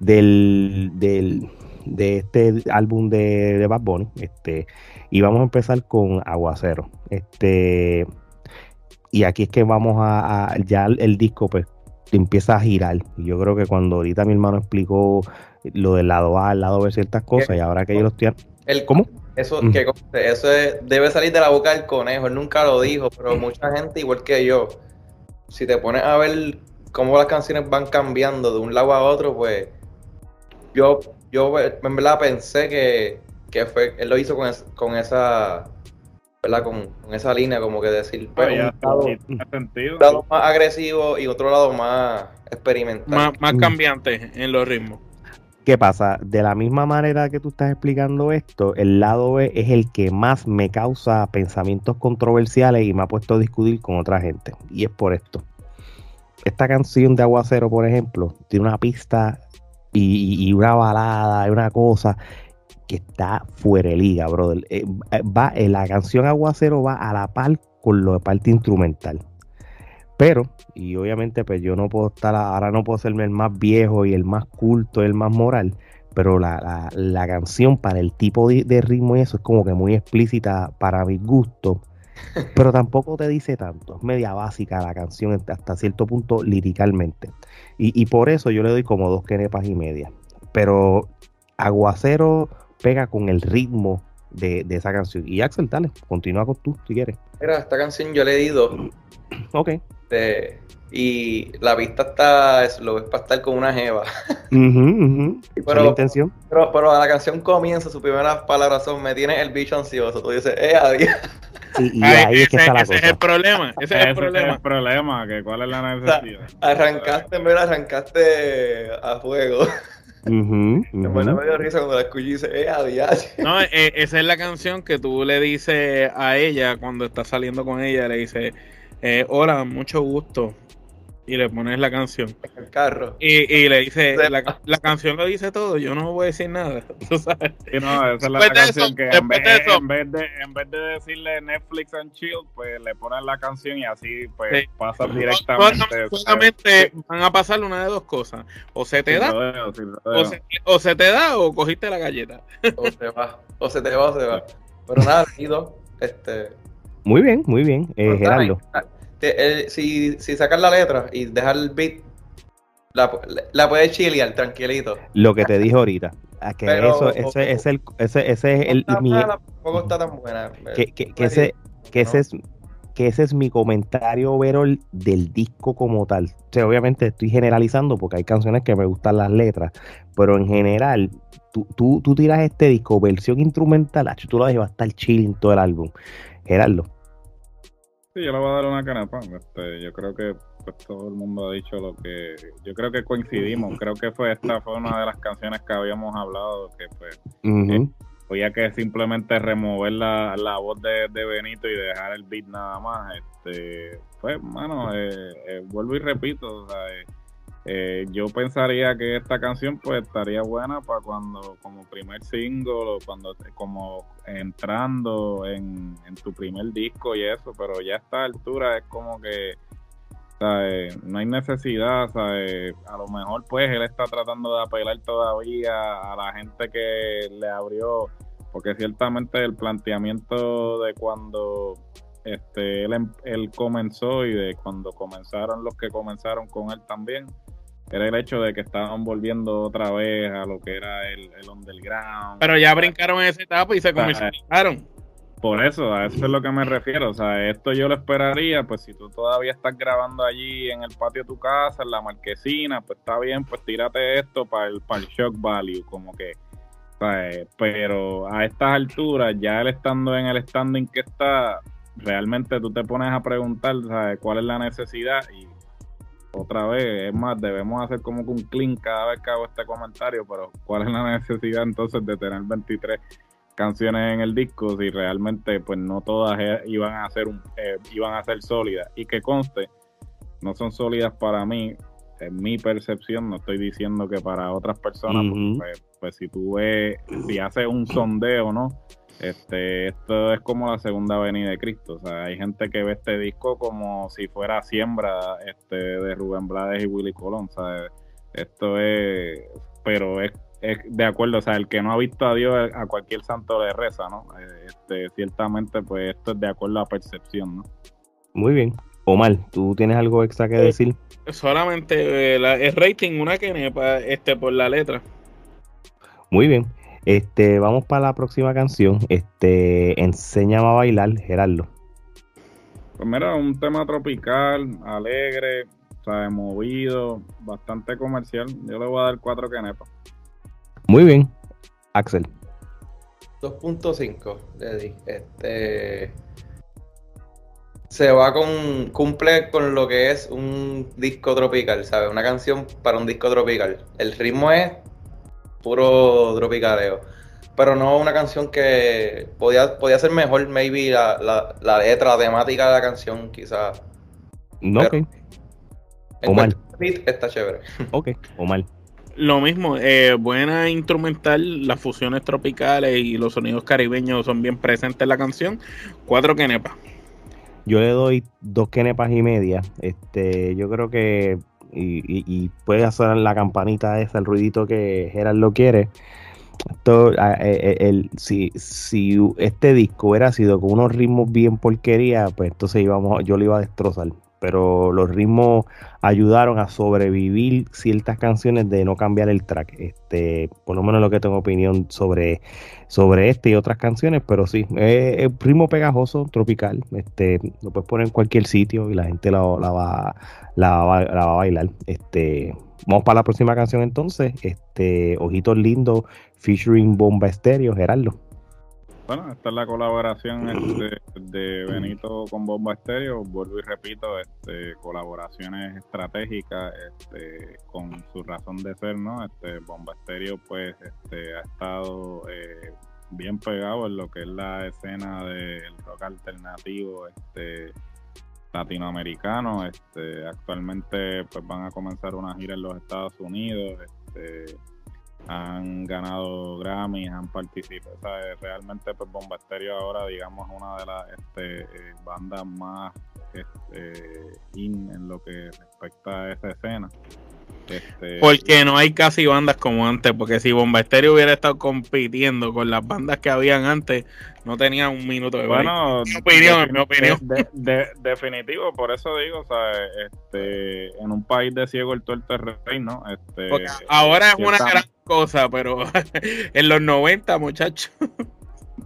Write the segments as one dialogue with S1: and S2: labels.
S1: del, del de este álbum de, de Bad Bunny. Este, y vamos a empezar con Aguacero. Este, y aquí es que vamos a, ya el, disco pues empieza a girar. Y yo creo que cuando ahorita mi hermano explicó lo del lado A, al lado B ciertas cosas, y ahora que yo los estoy...
S2: El, ¿Cómo? Eso, que, eso debe salir de la boca del conejo, él nunca lo dijo, pero mucha gente, igual que yo, si te pones a ver cómo las canciones van cambiando de un lado a otro, pues yo, yo en verdad pensé que, que fue, él lo hizo con, con esa, ¿verdad? Con, esa línea, como que decir, pues, un, lado, más agresivo y otro lado más experimental.
S3: Más, más cambiante en los ritmos.
S1: ¿Qué pasa? De la misma manera que tú estás explicando esto, el lado B es el que más me causa pensamientos controversiales y me ha puesto a discutir con otra gente. Y es por esto. Esta canción de Aguacero, por ejemplo, tiene una pista y, una balada y una cosa que está fuera de liga, brother. Eh, va, eh, la canción Aguacero va a la par con lo de parte instrumental. Pero, y obviamente, pues yo no puedo estar, ahora no puedo serme el más viejo y el más culto, el más moral, pero la, canción para el tipo de, ritmo y eso es como que muy explícita para mi gusto, pero tampoco te dice tanto, es media básica la canción hasta cierto punto liricalmente. Y, por eso yo le doy como dos quenepas y media. Pero Aguacero pega con el ritmo de, esa canción. Y Axel, dale, continúa con tú si quieres.
S2: Mira, esta canción yo le he ido.
S1: Ok.
S2: y la vista está, es, lo ves para estar con una jeva.
S1: Pero, la intención?
S2: Pero, pero, la canción comienza, sus primeras palabras son, me tiene el bicho ansioso. Tú dices, eh, adiós.
S1: Y, ahí es que está la
S3: ese es el problema, ese es el problema. Es
S4: el problema, que cuál es la necesidad.
S2: arrancaste, mira, arrancaste a fuego.
S1: Uh -huh,
S2: Me medio risa cuando la escuché y dice, eh, adiós.
S3: No, eh, esa es la canción que tú le dices a ella cuando estás saliendo con ella, le dices, eh, hola, mucho gusto. Y le pones la canción.
S2: El carro.
S3: Y, y le dice, la, la, canción lo dice todo, yo no voy a decir nada. ¿tú sabes?
S4: Sí, no, esa es la, la canción que en vez, en vez, de, en vez de decirle Netflix and chill, pues le pones la canción y así pues sí. pasa directamente.
S3: Solamente van a pasar una de dos cosas. O se te sí, da, veo, sí, o, se, o se te da o cogiste la galleta.
S2: O se va, o se te va o se va. Pero nada, ido, este...
S1: Muy bien, muy bien, eh, Gerardo.
S2: Te, si, si sacas la letra y dejar el beat, la, la puedes chilear tranquilito.
S1: Lo que te dije ahorita. A que Pero, eso, ese, es el, ese, ese es el, mi,
S2: mala, tampoco está tan buena.
S1: Que, que, que ese, que ese es que ese es mi comentario overall del disco como tal. O sea, obviamente estoy generalizando porque hay canciones que me gustan las letras, pero en general, tú, tú, tú tiras este disco, versión instrumental, tú lo vas a estar chilling todo el álbum. Gerardo.
S4: Sí, yo le voy a dar una canapa. Este, yo creo que pues, todo el mundo ha dicho lo que. Yo creo que coincidimos. creo que fue esta fue una de las canciones que habíamos hablado que pues uh -huh. eh, había que simplemente remover la, la voz de, de, Benito y dejar el beat nada más. Este, pues, mano, eh, eh, vuelvo y repito, o sea, eh, yo pensaría que esta canción pues estaría buena para cuando como primer single o cuando como entrando en, tu primer disco y eso, pero ya a esta altura es como que ¿sabes? no hay necesidad, ¿sabes? a lo mejor pues él está tratando de apelar todavía a la gente que le abrió, porque ciertamente el planteamiento de cuando este él, él comenzó y de cuando comenzaron los que comenzaron con él también era el hecho de que estaban volviendo otra vez a lo que era el, el underground.
S3: Pero ya brincaron en esa etapa y se comenzaron.
S4: Por eso, a eso es lo que me refiero. O sea, esto yo lo esperaría, pues si tú todavía estás grabando allí en el patio de tu casa, en la marquesina, pues está bien, pues tírate esto para el, para el shock value, como que. ¿sabes? Pero a estas alturas, ya él estando en el standing que está, realmente tú te pones a preguntar, ¿sabes? ¿Cuál es la necesidad? Y otra vez, es más, debemos hacer como que un clean cada vez que hago este comentario, pero ¿cuál es la necesidad entonces de tener 23 canciones en el disco si realmente pues no todas e, iban a ser un, eh, iban a ser sólidas y que conste no son sólidas para mí en mi percepción no estoy diciendo que para otras personas uh -huh. pues, pues, si tú ves si haces un sondeo no este, esto es como la segunda venida de Cristo. O sea, hay gente que ve este disco como si fuera siembra este, de Rubén Blades y Willy Colón. ¿sabes? Esto es, pero es, es, de acuerdo, o sea, el que no ha visto a Dios a cualquier santo le reza, ¿no? Eh, este, ciertamente, pues esto es de acuerdo a percepción, ¿no?
S1: Muy bien. Omar, ¿tú tienes algo extra que decir?
S3: Solamente eh, el rating, una que este, por la letra.
S1: Muy bien. Este, vamos para la próxima canción. Este, enséñame a bailar, Gerardo.
S4: Pues mira, un tema tropical, alegre, o sea, movido, bastante comercial. Yo le voy a dar cuatro canepas.
S1: Muy bien. Axel.
S2: 2.5 le di. Este se va con cumple con lo que es un disco tropical, ¿sabes? Una canción para un disco tropical. El ritmo es puro tropicaleo. Pero no una canción que podía, podía ser mejor, maybe la, la, la letra, la temática de la canción, quizás.
S1: No, ok.
S2: O mal. Está chévere.
S1: Ok, o mal.
S3: Lo mismo, eh, buena instrumental, las fusiones tropicales y los sonidos caribeños son bien presentes en la canción. Cuatro quenepas.
S1: Yo le doy dos quenepas y media. Este, yo creo que y, puede hacer la campanita esa, el ruidito que Gerard lo quiere. Esto, eh, eh, el, si, si este disco hubiera sido con unos ritmos bien porquería, pues entonces íbamos, yo lo iba a destrozar pero los ritmos ayudaron a sobrevivir ciertas canciones de no cambiar el track. Este, por lo menos lo que tengo opinión sobre, sobre este y otras canciones, pero sí, es, ritmo pegajoso, tropical. Este, lo puedes poner en cualquier sitio y la gente la, va, la, va, a bailar. Este, vamos para la próxima canción entonces. Este, Ojitos Lindos, featuring Bomba Estéreo, Gerardo.
S4: Bueno, esta es la colaboración este, de Benito con Bomba Estéreo. Vuelvo y repito, este, colaboraciones estratégicas este, con su razón de ser, ¿no? Este, Bomba Estéreo, pues, este, ha estado eh, bien pegado en lo que es la escena del rock alternativo, este latinoamericano. Este, actualmente, pues, van a comenzar una gira en los Estados Unidos. Este, han ganado Grammys, han participado, realmente pues Bomba ahora digamos una de las este, eh, bandas más este, in en lo que respecta a esa escena.
S3: Este, porque no hay casi bandas como antes, porque si Bomba Estéreo hubiera estado compitiendo con las bandas que habían antes, no tenía un minuto de
S4: Bueno, mi opinión, mi opinión. definitivo, por eso digo, o sea, este, en un país de ciego el tuerto es rey, ¿no? Este,
S3: ahora es una gran cosa, pero en los 90, muchachos.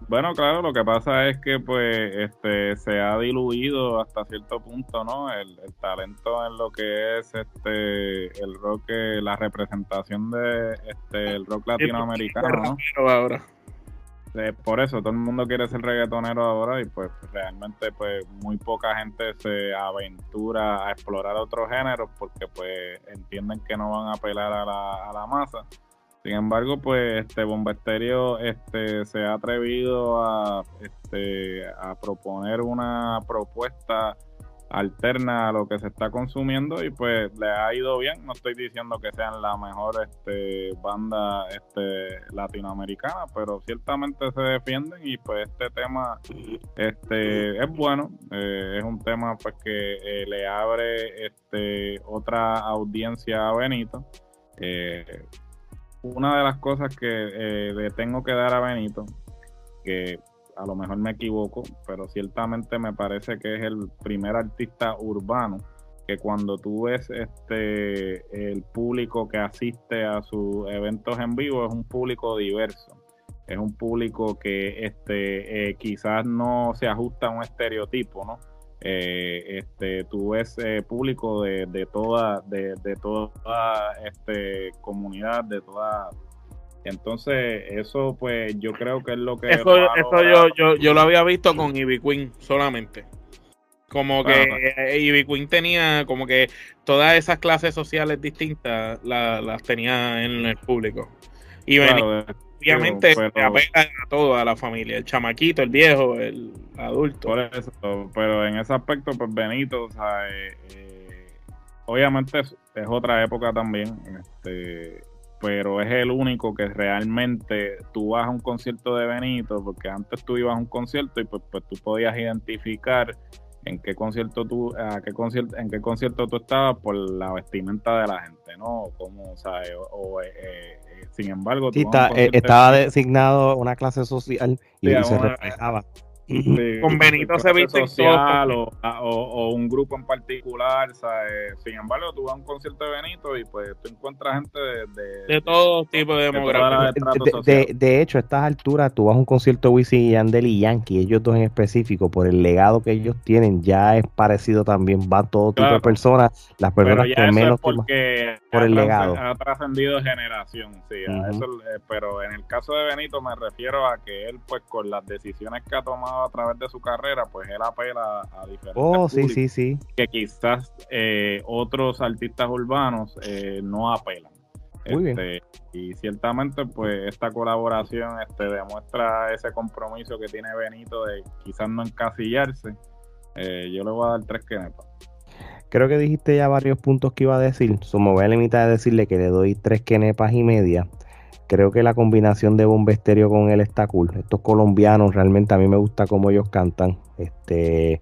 S4: Bueno, claro, lo que pasa es que pues este se ha diluido hasta cierto punto, ¿no? El, talento en lo que es este el rock, eh, la representación de este el rock latinoamericano, ¿no?
S3: Ahora.
S4: por eso todo el mundo quiere ser reggaetonero ahora y pues realmente pues muy poca gente se aventura a explorar otros géneros porque pues entienden que no van a apelar a la, a la masa sin embargo, pues este Bomba este, se ha atrevido a, este, a proponer una propuesta alterna a lo que se está consumiendo y pues le ha ido bien. No estoy diciendo que sean la mejor este, banda este, latinoamericana, pero ciertamente se defienden y pues este tema este, es bueno. Eh, es un tema pues que eh, le abre este, otra audiencia a Benito. Eh, una de las cosas que eh, le tengo que dar a Benito, que a lo mejor me equivoco, pero ciertamente me parece que es el primer artista urbano que cuando tú ves este el público que asiste a sus eventos en vivo es un público diverso. Es un público que este eh, quizás no se ajusta a un estereotipo no eh, este, tú ves eh, público de, de, toda, de, de toda este, comunidad, de toda... Entonces, eso pues yo creo que es lo que...
S3: Eso, yo, yo, yo, lo había visto con Ivy Queen solamente. Como que Ivy Queen tenía como que todas esas clases sociales distintas las tenía en el público. Y obviamente apela a todo, a la familia, el chamaquito, el viejo, el adulto.
S4: Por eso, pero en ese aspecto, pues Benito, o sea, eh, eh, obviamente es, otra época también, este, pero es el único que realmente tú vas a un concierto de Benito, porque antes tú ibas a un concierto y pues, pues tú podías identificar en qué concierto tú, a qué concierto, en qué concierto tú estabas por la vestimenta de la gente, ¿no? Como, o, sea, o, eh, eh, sin embargo,
S1: sí, estaba designado una clase social y, se reflejaba
S3: con Benito se viste
S4: social o, o, un grupo en particular, ¿sabes? sin embargo tú vas a un concierto de Benito y pues tú encuentras gente de,
S3: de, todo tipo de
S1: demografía. De, de, hecho, a estas alturas tú vas a un concierto de Wisin y Yandel y Yankee, ellos dos en específico, por el legado que ellos tienen, ya es parecido también, va todo tipo de personas, las personas que menos
S4: porque por el legado. Ha trascendido generación, sí, eso, eh, pero en el caso de Benito me refiero a que él pues con las decisiones que ha tomado a través de su carrera, pues él apela a diferentes
S1: oh, sí, sí, sí.
S4: que quizás eh, otros artistas urbanos eh, no apelan.
S1: Muy este,
S4: Y ciertamente, pues esta colaboración este, demuestra ese compromiso que tiene Benito de quizás no encasillarse. Eh, yo le voy a dar tres quenepas.
S1: Creo que dijiste ya varios puntos que iba a decir. So, me voy a limitar a decirle que le doy tres quenepas y media creo que la combinación de Bombesterio con él está cool. Estos colombianos realmente a mí me gusta cómo ellos cantan. Este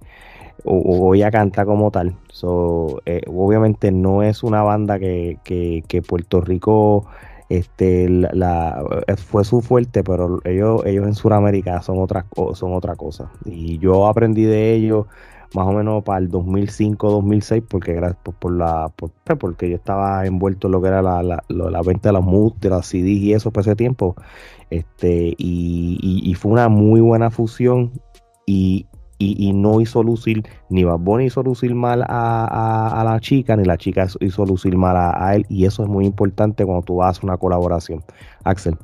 S1: o, a cantar como tal. So, eh, obviamente no es una banda que, que, Puerto Rico este la, eh, fue su fuerte, pero ellos ellos en Sudamérica son son otra cosa. Y yo aprendí de ellos más o menos para el 2005-2006, porque por, la pues, porque yo estaba envuelto en lo que era la, la, venta de las MUD, de las CDs y eso por ese tiempo. Este, y, fue una muy buena fusión y, y, no hizo lucir, ni Bad Bunny hizo lucir mal a, a, la chica, ni la chica hizo lucir mal a, él, y eso es muy importante cuando tú haces una colaboración. Axel.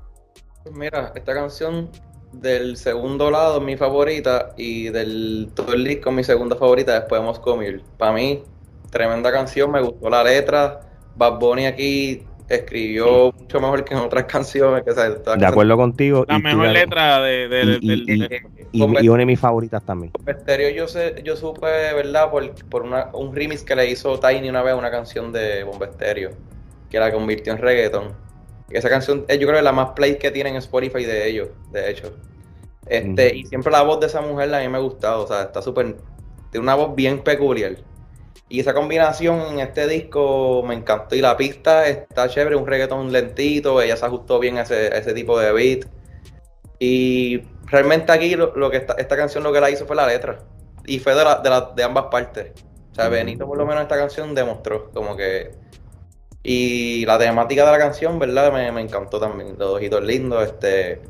S2: Mira, esta canción del segundo lado mi favorita y del todo el disco mi segunda favorita después de Moscow Para mí, tremenda canción, me gustó la letra. Bad Bunny aquí escribió mucho mejor que en otras canciones. Que,
S1: de acuerdo contigo.
S3: La mejor letra de,
S1: de, y, una de mis favoritas también.
S2: Estéreo yo sé, yo supe, ¿verdad? Por, por una, un remix que le hizo Tiny una vez una canción de Bombesterio, que la convirtió en reggaeton. Esa canción, eh, yo creo que es la más play que tienen en Spotify de ellos, de hecho. Este, Y siempre la voz de esa mujer a mí me ha gustado, o sea, está súper, tiene una voz bien peculiar. Y esa combinación en este disco me encantó. Y la pista está chévere, un reggaetón lentito, ella se ajustó bien a ese, tipo de beat. Y realmente aquí lo, que esta, canción lo que la hizo fue la letra. Y fue de, la, de, ambas partes. O sea, Benito por lo menos esta canción demostró como que y la temática de la canción, ¿verdad? Me, me encantó también. Los ojitos lindos, este.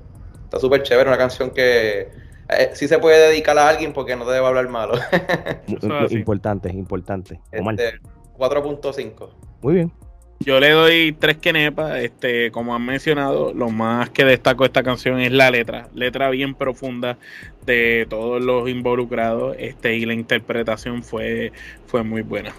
S2: Está súper chévere, una canción que eh, sí se puede dedicar a alguien porque no te debe hablar malo.
S1: importante, importante.
S2: Este, 4.5.
S1: Muy bien.
S3: Yo le doy tres quenepas, este, como han mencionado, lo más que destaco de esta canción es la letra, letra bien profunda de todos los involucrados, este, y la interpretación fue, fue muy buena.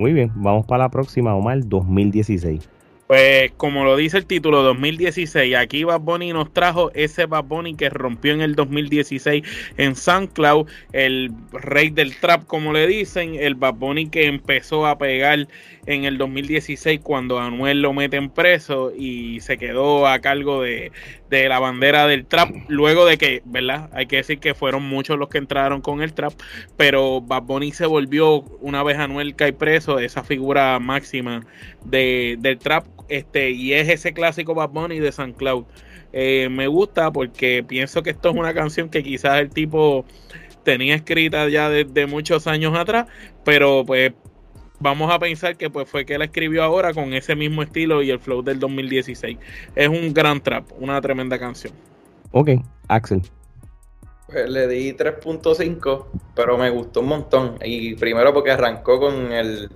S1: Muy bien, vamos para la próxima, Omar, 2016.
S3: Pues como lo dice el título 2016, aquí Bad Bunny nos trajo ese Bad Bunny que rompió en el 2016 en SoundCloud, el rey del trap como le dicen, el Bad Bunny que empezó a pegar en el 2016 cuando Anuel lo meten preso y se quedó a cargo de, de la bandera del trap, luego de que, ¿verdad? Hay que decir que fueron muchos los que entraron con el trap, pero Bad Bunny se volvió una vez Anuel cae preso, esa figura máxima de, del trap este, y es ese clásico Bad Bunny de San Cloud. Eh, me gusta porque pienso que esto es una canción que quizás el tipo tenía escrita ya desde muchos años atrás, pero pues vamos a pensar que pues fue que la escribió ahora con ese mismo estilo y el flow del 2016. Es un gran trap, una tremenda canción.
S1: Ok, Axel.
S2: Pues le di 3.5, pero me gustó un montón. Y primero porque arrancó con el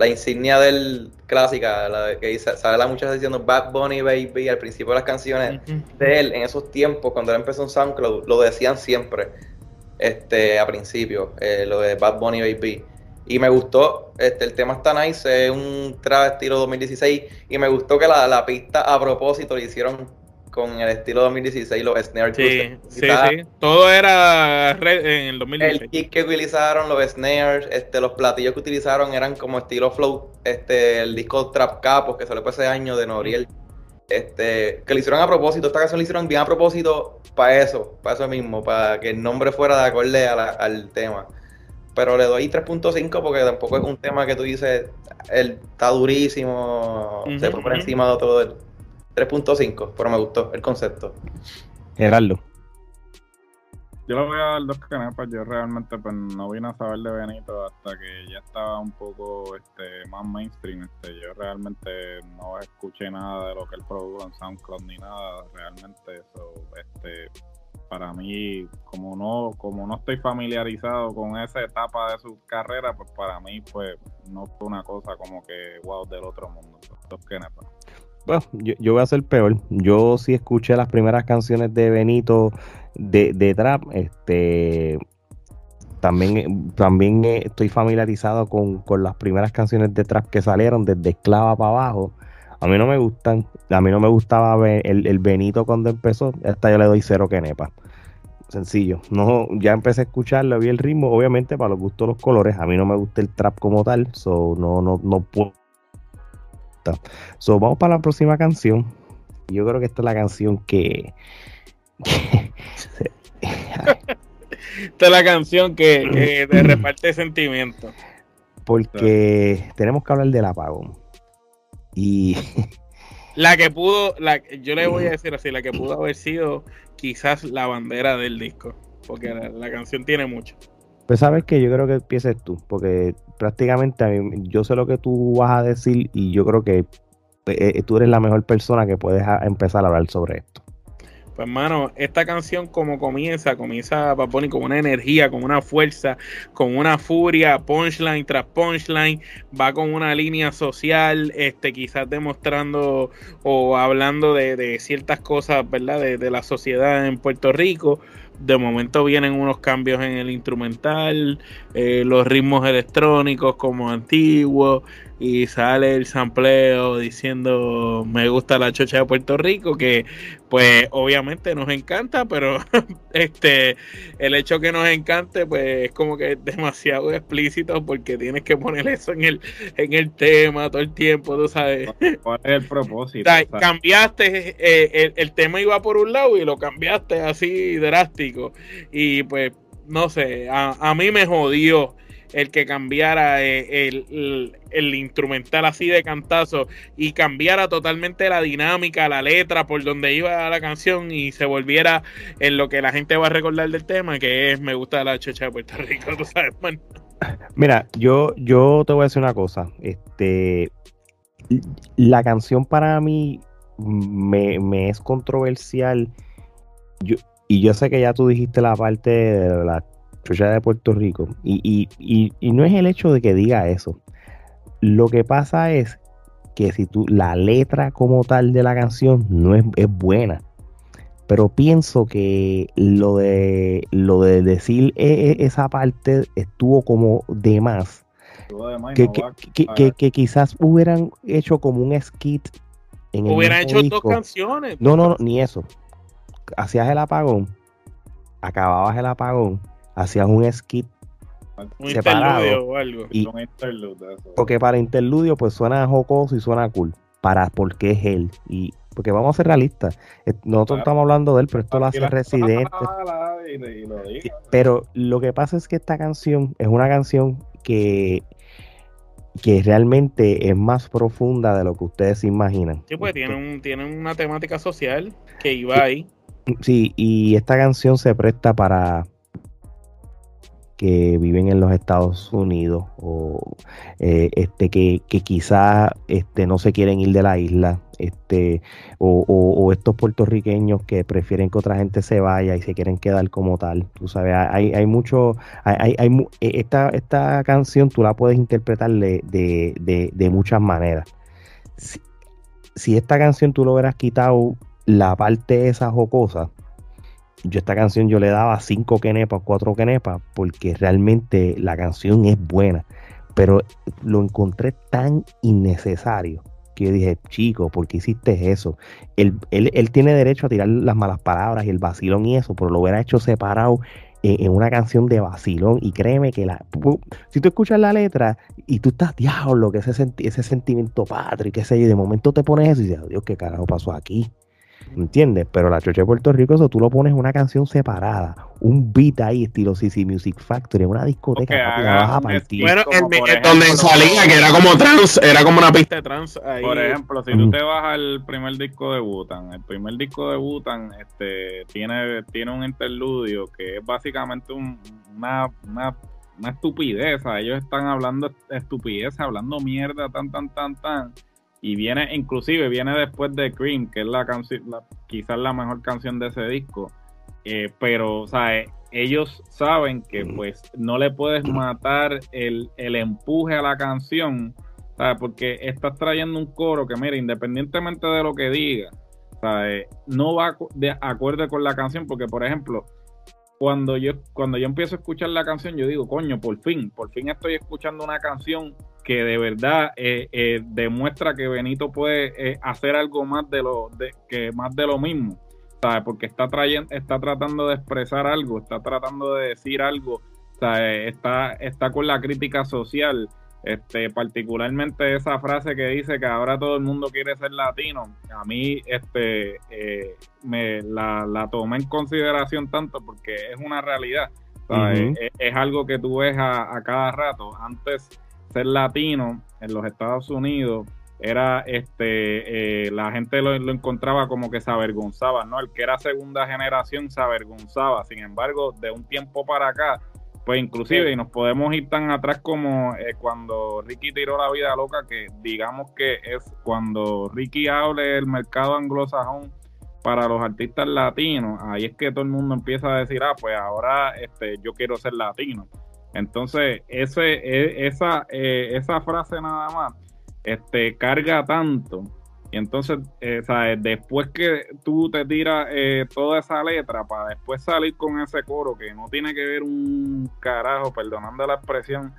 S2: la insignia del clásica, la que sale la muchacha diciendo Bad Bunny Baby al principio de las canciones de él, en esos tiempos, cuando él empezó en SoundCloud, lo decían siempre, este, a principio, eh, lo de Bad Bunny Baby. Y me gustó, este, el tema está nice, es un trap estilo 2016, y me gustó que la, la pista a propósito le hicieron con el estilo 2016, los snares.
S3: Sí, sí, sí. Todo era en el 2016.
S2: El kick que utilizaron, los snares, este, los platillos que utilizaron eran como estilo flow, este, el disco Trap Capos que salió ese año de Noriel. Este, que lo hicieron a propósito, esta canción lo hicieron bien a propósito para eso, para eso mismo, para que el nombre fuera de acorde al tema. pero le doy 3.5 porque tampoco es un tema que tú dices, él está durísimo, se fue por encima de todo. El 3.5, pero me gustó el concepto.
S1: Gerardo.
S4: Yo le voy a dar dos canepas. Yo realmente pues, no vine a saber de Benito hasta que ya estaba un poco este, más mainstream. Este, yo realmente no escuché nada de lo que él produjo en SoundCloud ni nada. Realmente eso, este, para mí, como no, como no estoy familiarizado con esa etapa de su carrera, pues para mí pues no fue una cosa como que wow del otro mundo. Dos canepas.
S1: Yo, yo, voy a ser peor. Yo sí escuché las primeras canciones de Benito de, trap, este también, también estoy familiarizado con, las primeras canciones de trap que salieron desde Esclava para abajo. A mí no me gustan, a mí no me gustaba el, el Benito cuando empezó, esta yo le doy cero que nepa. Sencillo, no, ya empecé a escucharlo, vi el ritmo, obviamente para los gustos los colores, a mí no me gusta el trap como tal, so no, no, no puedo. So, vamos para la próxima canción. Yo creo que esta es la canción que,
S3: Esta es la canción que, te reparte sentimientos.
S1: Porque tenemos que hablar del apagón. Y.
S3: La que pudo, la, yo le voy a decir así, la que pudo haber sido quizás la bandera del disco. Porque la, canción tiene mucho.
S1: Pues sabes que yo creo que empieces tú, porque prácticamente yo sé lo que tú vas a decir y yo creo que eh, eh, tú eres la mejor persona que puedes empezar a hablar sobre esto.
S3: Pues, hermano, esta canción como comienza, comienza Paponi con una energía, con una fuerza, con una furia, punchline tras punchline, va con una línea social, este, quizás demostrando o hablando de, ciertas cosas, ¿verdad? De, la sociedad en Puerto Rico. De momento vienen unos cambios en el instrumental, eh, los ritmos electrónicos como antiguos, y sale el sampleo diciendo me gusta la chocha de Puerto Rico, que pues obviamente nos encanta, pero este el hecho que nos encante pues es como que es demasiado explícito porque tienes que poner eso en el en el tema todo el tiempo, tú sabes.
S4: ¿Cuál es el propósito?
S3: cambiaste eh, el, tema iba por un lado y lo cambiaste así drástico y pues no sé, a, a mí me jodió el que cambiara eh, el, instrumental así de cantazo y cambiara totalmente la dinámica, la letra, por donde iba la canción y se volviera en lo que la gente va a recordar del tema, que es Me gusta la chocha de Puerto Rico, tú sabes,
S1: Mira, yo, yo te voy a decir una cosa. Este, la canción para mí me, me es controversial. Yo, y yo sé que ya tú dijiste la parte de la Chucha de Puerto Rico. Y, no es el hecho de que diga eso. Lo que pasa es que si tú, la letra como tal de la canción no es, buena. Pero pienso que lo de lo de decir e, e, esa parte estuvo como de más. Que, quizás hubieran hecho como un skit
S3: en el Hubieran hecho dos canciones.
S1: No, no, no, ni eso. Hacías el apagón, acababas el apagón hacías un skit separado. O algo. porque para interludio pues suena jocoso y suena cool. Para porque es él. Y porque vamos a ser realistas. Eh, nosotros estamos hablando de él, pero esto lo hace Residente. Pero lo que pasa es que esta canción es una canción que que realmente es más profunda de lo que ustedes se imaginan.
S3: Sí, pues tiene, un, tiene una temática social que iba ahí.
S1: Sí, y esta canción se presta para, que viven en los Estados Unidos o eh, este que, que quizás este, no se quieren ir de la isla este o, estos puertorriqueños que prefieren que otra gente se vaya y se quieren quedar como tal tú sabes hay, hay mucho hay, hay, e, esta, esta canción tú la puedes interpretar de, de, muchas maneras. Si, si esta canción tú lo hubieras quitado la parte esa jocosa yo esta canción yo le daba cinco quenepas, cuatro quenepas, porque realmente la canción es buena, pero lo encontré tan innecesario que yo dije, chico, ¿por qué hiciste eso? Él, él, tiene derecho a tirar las malas palabras y el vacilón y eso, pero lo hubiera hecho separado en, una canción de vacilón y créeme que la si tú escuchas la letra y tú estás diablo que ese, ese sentimiento patrio qué sé yo y de momento te pones eso y dices Dios qué carajo pasó aquí ¿Entiendes? Pero la chocha de Puerto Rico, eso tú lo pones una canción separada, un beat ahí, estilo CC Music Factory, una discoteca,
S3: la vas a partir. Bueno, el, donde salía, que era como trans, era como una pista de trans ahí.
S4: Por ejemplo, si tú te vas al primer disco de Butan, el primer disco de Butan este, tiene, tiene un interludio que es básicamente una, una, una estupidez. ellos están hablando estupidez, hablando mierda, tan, tan, tan, tan y viene, inclusive viene después de Cream, que es la canción, quizás la mejor canción de ese disco. Eh, pero, o sea, eh, ellos saben que pues no le puedes matar el, empuje a la canción, ¿sabes? Porque estás trayendo un coro que, mira, independientemente de lo que diga, ¿sabes? No va de acuerdo con la canción, porque, por ejemplo, cuando yo, cuando yo empiezo a escuchar la canción, yo digo, coño, por fin, por fin estoy escuchando una canción que de verdad eh, eh, demuestra que Benito puede eh, hacer algo más de lo de, que más de lo mismo, ¿sabes? Porque está trayendo, está tratando de expresar algo, está tratando de decir algo, ¿sabes? Está, está con la crítica social, este, particularmente esa frase que dice que ahora todo el mundo quiere ser latino, a mí este, me la, la tomé en consideración tanto porque es una realidad, es, algo que tú ves a, a cada rato. Antes ser latino en los Estados Unidos era este eh, la gente lo, encontraba como que se avergonzaba, ¿no? El que era segunda generación se avergonzaba. Sin embargo, de un tiempo para acá, pues inclusive, y nos podemos ir tan atrás como eh, cuando Ricky tiró la vida loca, que digamos que es cuando Ricky hable del mercado anglosajón para los artistas latinos, ahí es que todo el mundo empieza a decir, ah, pues ahora este, yo quiero ser latino. Entonces, ese, e, esa, eh, esa frase nada más este, carga tanto. Y entonces, eh, después que tú te tiras eh, toda esa letra para después salir con ese coro que no tiene que ver un carajo, perdonando la expresión,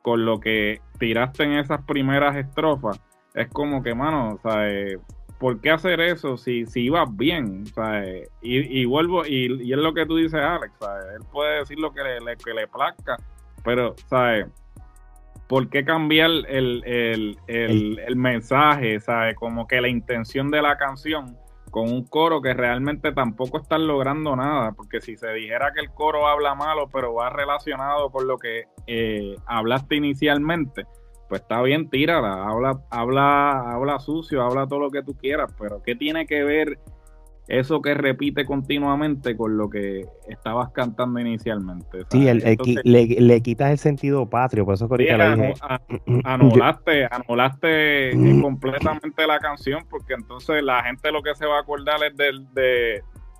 S4: con lo que tiraste en esas primeras estrofas, es como que, mano, ¿sabes? ¿por qué hacer eso si, si ibas bien? ¿sabes? Y, y vuelvo, y, y, es lo que tú dices, Alex, ¿sabes? Él puede decir lo que le, que le plazca pero, ¿sabes? ¿Por qué cambiar el, mensaje, ¿sabes? Como que la intención de la canción con un coro que realmente tampoco están logrando nada, porque si se dijera que el coro habla malo, pero va relacionado con lo que eh, hablaste inicialmente, pues está bien, tírala, habla, habla, habla sucio, habla todo lo que tú quieras, pero ¿qué tiene que ver eso que repite continuamente con lo que estabas cantando inicialmente.
S1: Sí, le, quitas el sentido patrio, por eso que ahorita
S4: le dije. anulaste, anulaste completamente la canción, porque entonces la gente lo que se va a acordar es del,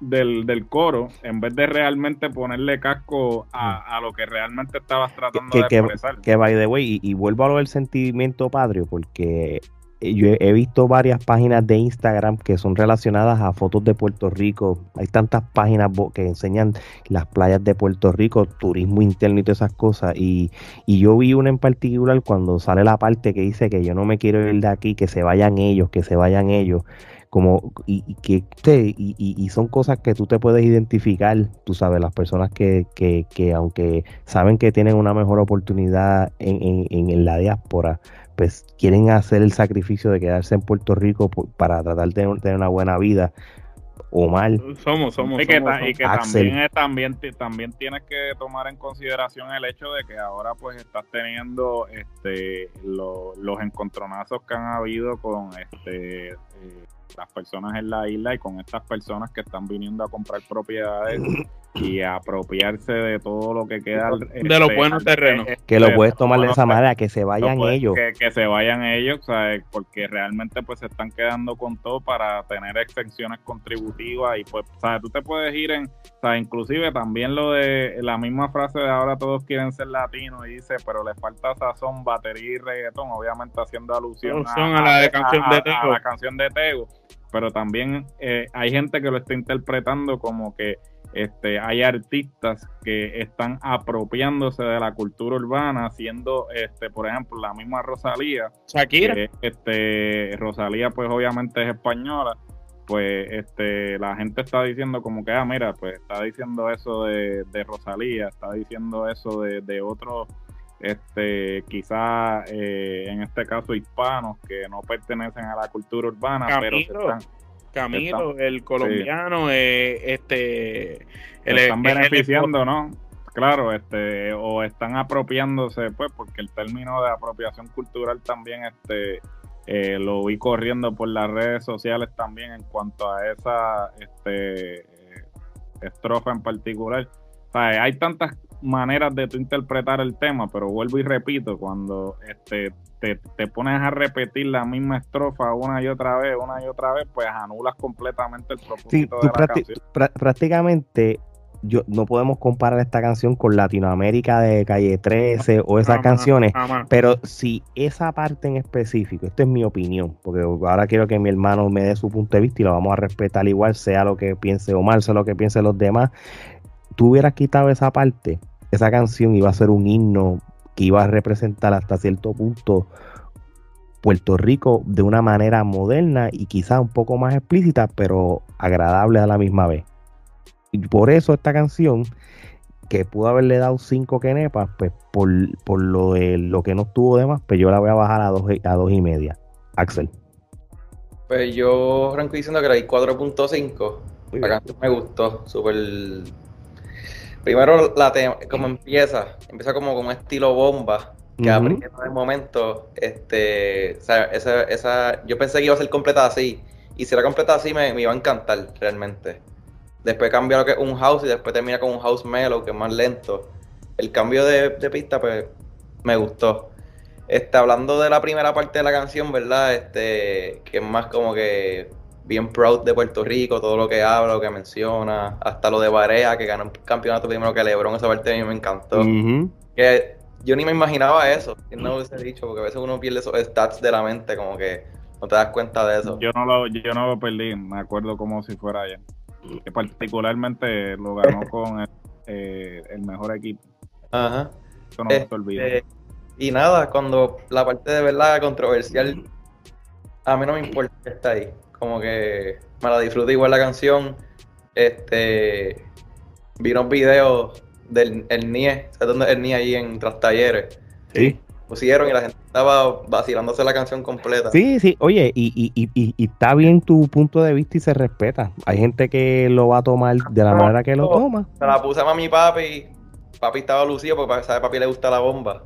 S4: del, del coro, en vez de realmente ponerle casco a, lo que realmente estabas tratando de expresar.
S1: Que, by the way, y, y vuelvo a lo del sentimiento patrio, porque yo he, visto varias páginas de Instagram que son relacionadas a fotos de Puerto Rico. Hay tantas páginas que enseñan las playas de Puerto Rico, turismo interno y todas esas cosas. Y, yo vi una en particular cuando sale la parte que dice que yo no me quiero ir de aquí, que se vayan ellos, que se vayan ellos. Como, y, que y, y, son cosas que tú te puedes identificar, tú sabes, las personas que, que, que aunque saben que tienen una mejor oportunidad en, en, en la diáspora, pues quieren hacer el sacrificio de quedarse en Puerto Rico para tratar de tener una buena vida o mal.
S4: Somos, somos. Y que, también, también, también tienes que tomar en consideración el hecho de que ahora pues estás teniendo este los encontronazos que han habido con este eh, las personas en la isla y con estas personas que están viniendo a comprar propiedades y apropiarse de todo lo que queda
S3: de los este, buenos terrenos.
S1: que lo puedes tomar de esa manera que se vayan ellos.
S4: que, se vayan ellos porque realmente pues se están quedando con todo para tener exenciones contributivas y pues sabes tú te puedes ir en o inclusive también lo de la misma frase de ahora todos quieren ser latinos y dice pero le falta sazón batería y reggaetón obviamente haciendo alusión
S3: a, la canción de
S4: a, la canción de Tego pero también eh, hay gente que lo está interpretando como que este, hay artistas que están apropiándose de la cultura urbana, haciendo, este, por ejemplo, la misma Rosalía.
S3: Shakira.
S4: este, Rosalía, pues obviamente es española. Pues este, la gente está diciendo como que, ah, mira, pues está diciendo eso de, Rosalía, está diciendo eso de, de otros, este, quizás eh, en este caso hispanos que no pertenecen a la cultura urbana, pero se están
S3: Camilo, el colombiano, eh, este...
S4: El, están beneficiando, ¿no? Claro, este, o están apropiándose, pues, porque el término de apropiación cultural también, este, eh, lo vi corriendo por las redes sociales también en cuanto a esa este, estrofa en particular. hay tantas maneras de tú interpretar el tema, pero vuelvo y repito, cuando este, te, te, pones a repetir la misma estrofa una y otra vez, una y otra vez, pues anulas completamente el propósito de la canción.
S1: prácticamente yo, no podemos comparar esta canción con Latinoamérica de Calle 13 o esas canciones, pero si esa parte en específico, esto es mi opinión, porque ahora quiero que mi hermano me dé su punto de vista y lo vamos a respetar igual, sea lo que piense Omar, sea lo que piense los demás, tú hubieras quitado esa parte, esa canción iba a ser un himno que iba a representar hasta cierto punto Puerto Rico de una manera moderna y quizá un poco más explícita, pero agradable a la misma vez. Y por eso esta canción, que pudo haberle dado cinco quenepas, pues por, lo de lo que no estuvo de más, pues yo la voy a bajar a dos, a dos y media. Axel.
S2: Pues yo arranco diciendo que era 4.5. La canción me gustó, súper... Primero la como empieza, empieza como con un estilo bomba, que uh en el momento, este, o sea, esa, esa, yo pensé que iba a ser completa así, y si era completa así me, me iba a encantar realmente. Después cambia lo que es un house y después termina con un house mellow, que es más lento. El cambio de, pista, pues, me gustó. Este, hablando de la primera parte de la canción, ¿verdad? Este, que es más como que bien proud de Puerto Rico, todo lo que habla, lo que menciona, hasta lo de Barea, que ganó un campeonato primero que Lebron, esa parte a mí me encantó. Que yo ni me imaginaba eso, no hubiese dicho, porque a veces uno pierde esos stats de la mente, como que no te das cuenta de eso.
S4: Yo no lo, yo no lo perdí, me acuerdo como si fuera ayer que particularmente lo ganó con el, eh, el mejor equipo.
S2: Ajá. Eso no se este, olvida. y nada, cuando la parte de verdad controversial, a mí no me importa que está ahí. Como que me la disfruto igual la canción. Este vi unos videos del el NIE, ¿sabes dónde es el NIE ahí en Tras Talleres?
S1: Sí
S2: pusieron y la gente estaba vacilándose la canción completa.
S1: Sí, sí, oye, y, y, y, y, está bien tu punto de vista y se respeta. Hay gente que lo va a tomar de la manera que lo toma.
S2: Se la puse a mi papi, papi estaba lucido porque sabe papi le gusta la bomba.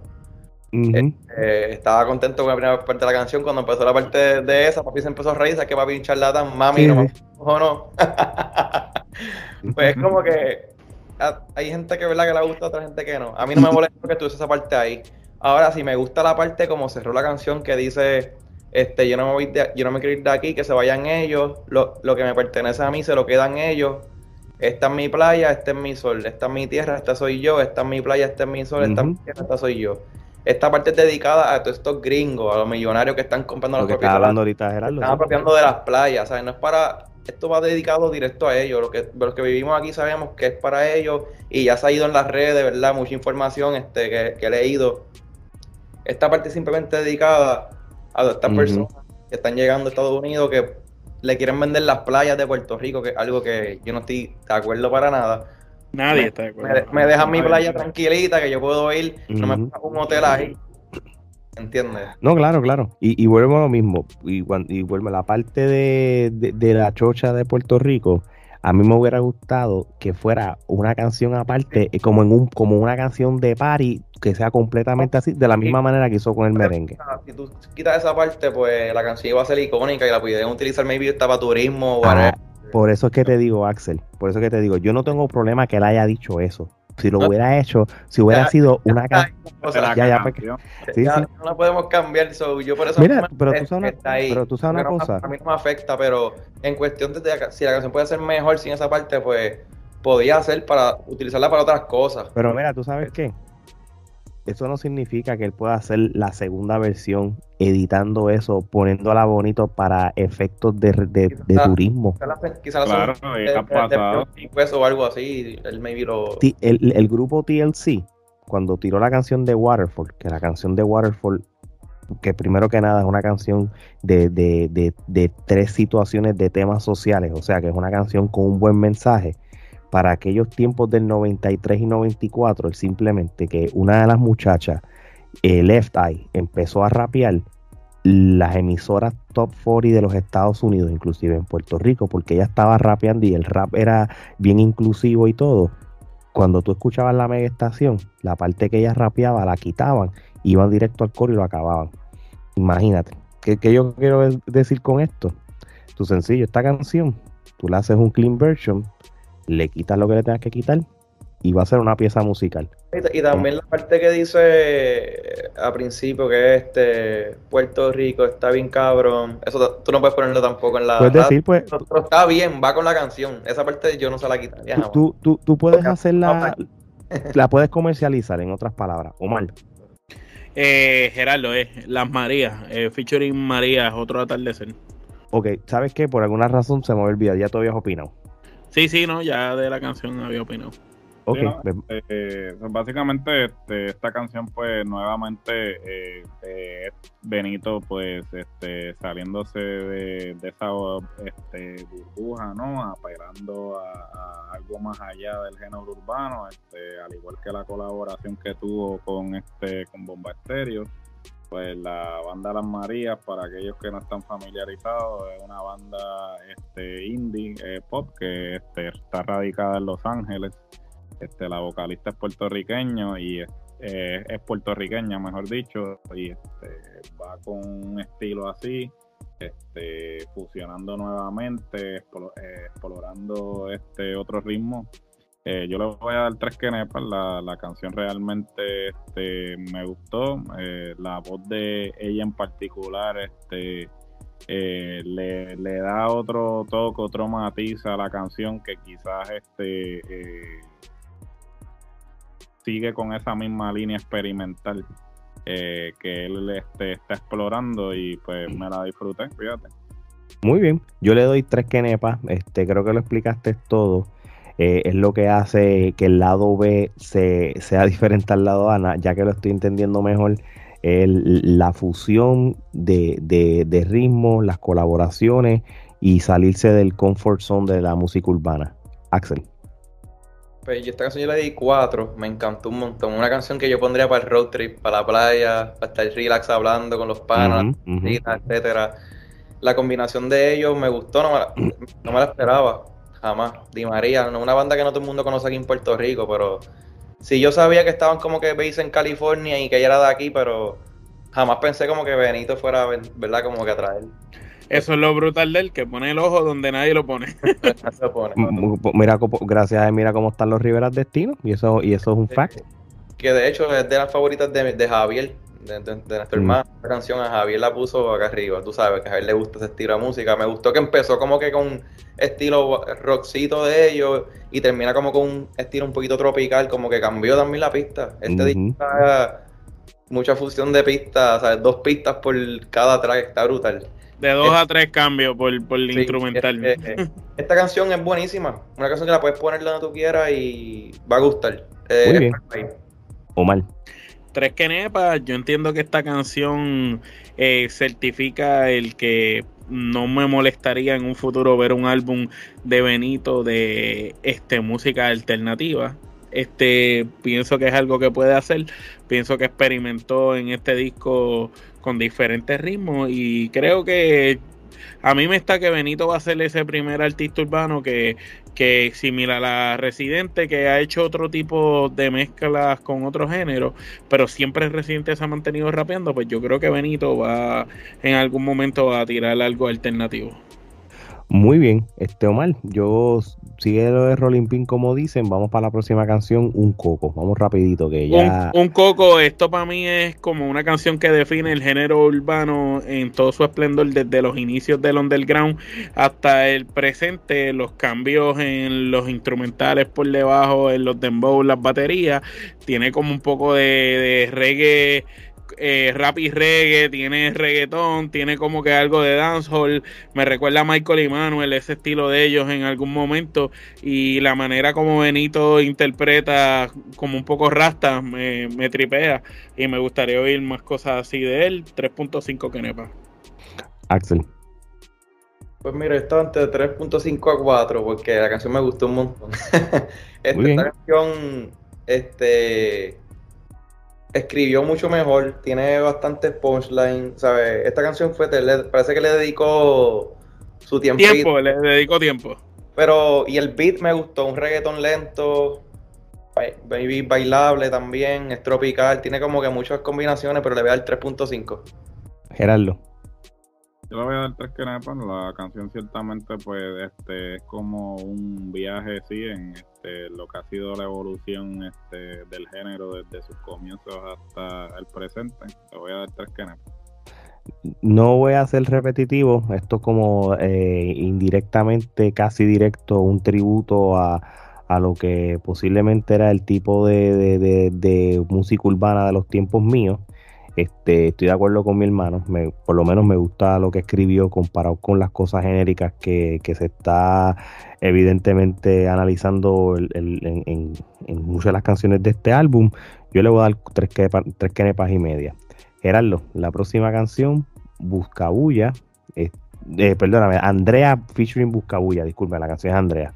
S2: Este, estaba contento con la primera parte de la canción. Cuando empezó la parte de, esa, papi se empezó a reír. ¿Sabes que papi un charlatán? Mami, no o no. pues es como que hay gente que verdad que le gusta, otra gente que no. A mí no me molesta que tú esa parte ahí. Ahora, si me gusta la parte como cerró la canción que dice, este, yo no me voy yo no me quiero ir de aquí, que se vayan ellos, lo, lo, que me pertenece a mí se lo quedan ellos. Esta es mi playa, este es mi sol, esta es mi tierra, esta soy yo, esta es mi playa, este es mi sol, esta es mi tierra, esta soy yo. Esta parte es dedicada a todos estos gringos, a los millonarios que están comprando
S1: las propiedades. hablando ahorita,
S2: Están apropiando de las playas, ¿sabes? No es para esto va dedicado directo a ellos. Los que, los que vivimos aquí sabemos que es para ellos y ya se ha ido en las redes, ¿verdad? Mucha información este, que, que he leído esta parte es simplemente dedicada a estas personas que están llegando a Estados Unidos que le quieren vender las playas de Puerto Rico, que es algo que yo no estoy de acuerdo para nada.
S3: Nadie está de acuerdo.
S2: Me, dejan mi playa tranquilita, que yo puedo ir, no me pongo un hotel ahí. ¿Entiendes?
S1: No, claro, claro. Y, y vuelvo a lo mismo. Y, y vuelvo a la parte de, de la chocha de Puerto Rico a mí me hubiera gustado que fuera una canción aparte, eh, como en un, como una canción de party, que sea completamente así, de la misma manera que hizo con el merengue.
S2: Si tú quitas esa parte, pues la canción iba a ser icónica y la pudieran utilizar maybe para turismo o ah,
S1: Por eso es que te digo, Axel, por eso es que te digo, yo no tengo problema que él haya dicho eso si lo hubiera hecho, si hubiera sido una canción.
S2: Ya, ya, sí, sí. no la podemos cambiar. yo por eso
S1: Mira, pero tú, sabes una, pero tú sabes una cosa.
S2: a mí no me afecta, pero en cuestión de si la canción puede ser mejor sin esa parte, pues podía ser para utilizarla para otras cosas.
S1: Pero mira, tú sabes qué eso no significa que él pueda hacer la segunda versión editando eso, poniéndola bonito para efectos de, de, turismo.
S2: Quizás claro, o algo así, el,
S1: el, grupo TLC, cuando tiró la canción de Waterfall, que la canción de Waterfall, que primero que nada es una canción de, de, de tres situaciones de temas sociales, o sea que es una canción con un buen mensaje para aquellos tiempos del 93 y 94, simplemente que una de las muchachas, eh, Left Eye, empezó a rapear, las emisoras top 40 de los Estados Unidos, inclusive en Puerto Rico, porque ella estaba rapeando y el rap era bien inclusivo y todo. Cuando tú escuchabas la mega estación, la parte que ella rapeaba la quitaban, iban directo al coro y lo acababan. Imagínate. ¿Qué, qué yo quiero decir con esto? Tu sencillo, esta canción, tú le haces un clean version, le quitas lo que le tengas que quitar y va a ser una pieza musical.
S2: Y, también la parte que dice eh, a principio que este Puerto Rico está bien cabrón, eso tú no puedes ponerlo tampoco en la...
S1: Puedes decir, pues...
S2: está bien, va con la canción, esa parte yo no se la quitaría.
S1: Tú, tú, tú, puedes hacerla, la puedes comercializar en otras palabras, o mal.
S3: Eh, Gerardo, es eh, Las Marías, eh, featuring Marías, otro atardecer.
S1: Ok, ¿sabes qué? Por alguna razón se me olvidado, ya tú habías opinado.
S3: Sí, sí, no, ya de la canción había opinado.
S4: Eh, pues, básicamente este, esta canción pues nuevamente eh, eh, Benito pues este, saliéndose de, esa este, burbuja, ¿no? Apelando a, algo más allá del género urbano, este, al igual que la colaboración que tuvo con este con Bomba Estéreo pues la banda Las Marías, para aquellos que no están familiarizados, es una banda este, indie pop que este, está radicada en Los Ángeles. Este, la vocalista es puertorriqueño y eh, es puertorriqueña, mejor dicho, y este, va con un estilo así, este, fusionando nuevamente, eh, explorando este otro ritmo. Eh, yo le voy a dar tres quenepas, la, la canción realmente este, me gustó, la voz de ella en particular este, le, le, da otro toque, otro matiz a la canción que quizás este sigue con esa misma línea experimental eh, que él este, está explorando y pues me la disfruté, fíjate.
S1: Muy bien, yo le doy tres quenepas, este, creo que lo explicaste todo. Eh, es lo que hace que el lado B se, sea diferente al lado A, ya que lo estoy entendiendo mejor. la fusión de, de, de ritmos, las colaboraciones y salirse del comfort zone de la música urbana. Axel.
S2: Pues yo esta canción yo le di cuatro, me encantó un montón. Una canción que yo pondría para el road trip, para la playa, para estar relax hablando con los panas, etcétera. La combinación de ellos me gustó, no me la, no me la esperaba, jamás. Di María, una banda que no todo el mundo conoce aquí en Puerto Rico, pero sí yo sabía que estaban como que veis en California y que ella era de aquí, pero jamás pensé como que Benito fuera, ¿verdad? Como que a traer.
S3: Eso es lo brutal de él, que pone el ojo donde nadie lo pone.
S1: mira, gracias a mira cómo están los Riveras Destino, y eso, y eso es un fact.
S2: Que de hecho es de las favoritas de, Javier, de, nuestro hermano. La canción a Javier la puso acá arriba, tú sabes que a Javier le gusta ese estilo de música. Me gustó que empezó como que con estilo rockcito de ellos y termina como con un estilo un poquito tropical, como que cambió también la pista. Este disco mucha fusión de pistas, o sea, dos pistas por cada track, está brutal.
S3: De dos a tres cambios por, por el instrumental.
S2: esta canción es buenísima. Una canción que la puedes poner donde tú quieras y va a gustar. Eh,
S1: Muy bien. Omar.
S3: Tres quenepas. Yo entiendo que esta canción eh, certifica el que no me molestaría en un futuro ver un álbum de Benito de este música alternativa. Este pienso que es algo que puede hacer. Pienso que experimentó en este disco con diferentes ritmos y creo que a mí me está que Benito va a ser ese primer artista urbano que, que similar a la Residente, que ha hecho otro tipo de mezclas con otros géneros, pero siempre Residente se ha mantenido rapeando, pues yo creo que Benito va en algún momento a tirar algo alternativo.
S1: Muy bien, este Omar, yo sigue lo de Rolling Pin como dicen, vamos para la próxima canción, Un Coco, vamos rapidito que
S3: ya... Un, Coco, esto para mí es como una canción que define el género urbano en todo su esplendor desde los inicios del underground hasta el presente, los cambios en los instrumentales por debajo, en los dembow, las baterías, tiene como un poco de, de reggae eh, rap y reggae, tiene reggaetón, tiene como que algo de dancehall. Me recuerda a Michael y Manuel, ese estilo de ellos en algún momento. Y la manera como Benito interpreta como un poco rasta me, me tripea. Y me gustaría oír más cosas así de él. 3.5 Kenepa.
S1: Axel.
S2: Pues mira, esto entre 3.5 a 4 porque la canción me gustó un montón. esta canción, este escribió mucho mejor, tiene bastante punchline, ¿sabes? Esta canción fue, parece que le dedicó su tiempo.
S3: Tiempo, le dedicó tiempo.
S2: Pero, y el beat me gustó, un reggaetón lento, baby bailable también, es tropical, tiene como que muchas combinaciones, pero le voy a dar 3.5.
S1: Gerardo.
S4: Yo le voy a dar tres quenepas. La canción ciertamente pues este es como un viaje sí en este, lo que ha sido la evolución este, del género desde sus comienzos hasta el presente. Le voy a dar tres quenepas.
S1: No voy a ser repetitivo, esto como eh, indirectamente, casi directo, un tributo a, a, lo que posiblemente era el tipo de, de música urbana de los tiempos míos. Este, estoy de acuerdo con mi hermano, por lo menos me gusta lo que escribió comparado con las cosas genéricas que, se está evidentemente analizando en, muchas de las canciones de este álbum. Yo le voy a dar tres, tres y media. Gerardo, la próxima canción, Buscabulla, eh, perdóname, Andrea featuring Buscabulla, disculpe, la canción es Andrea.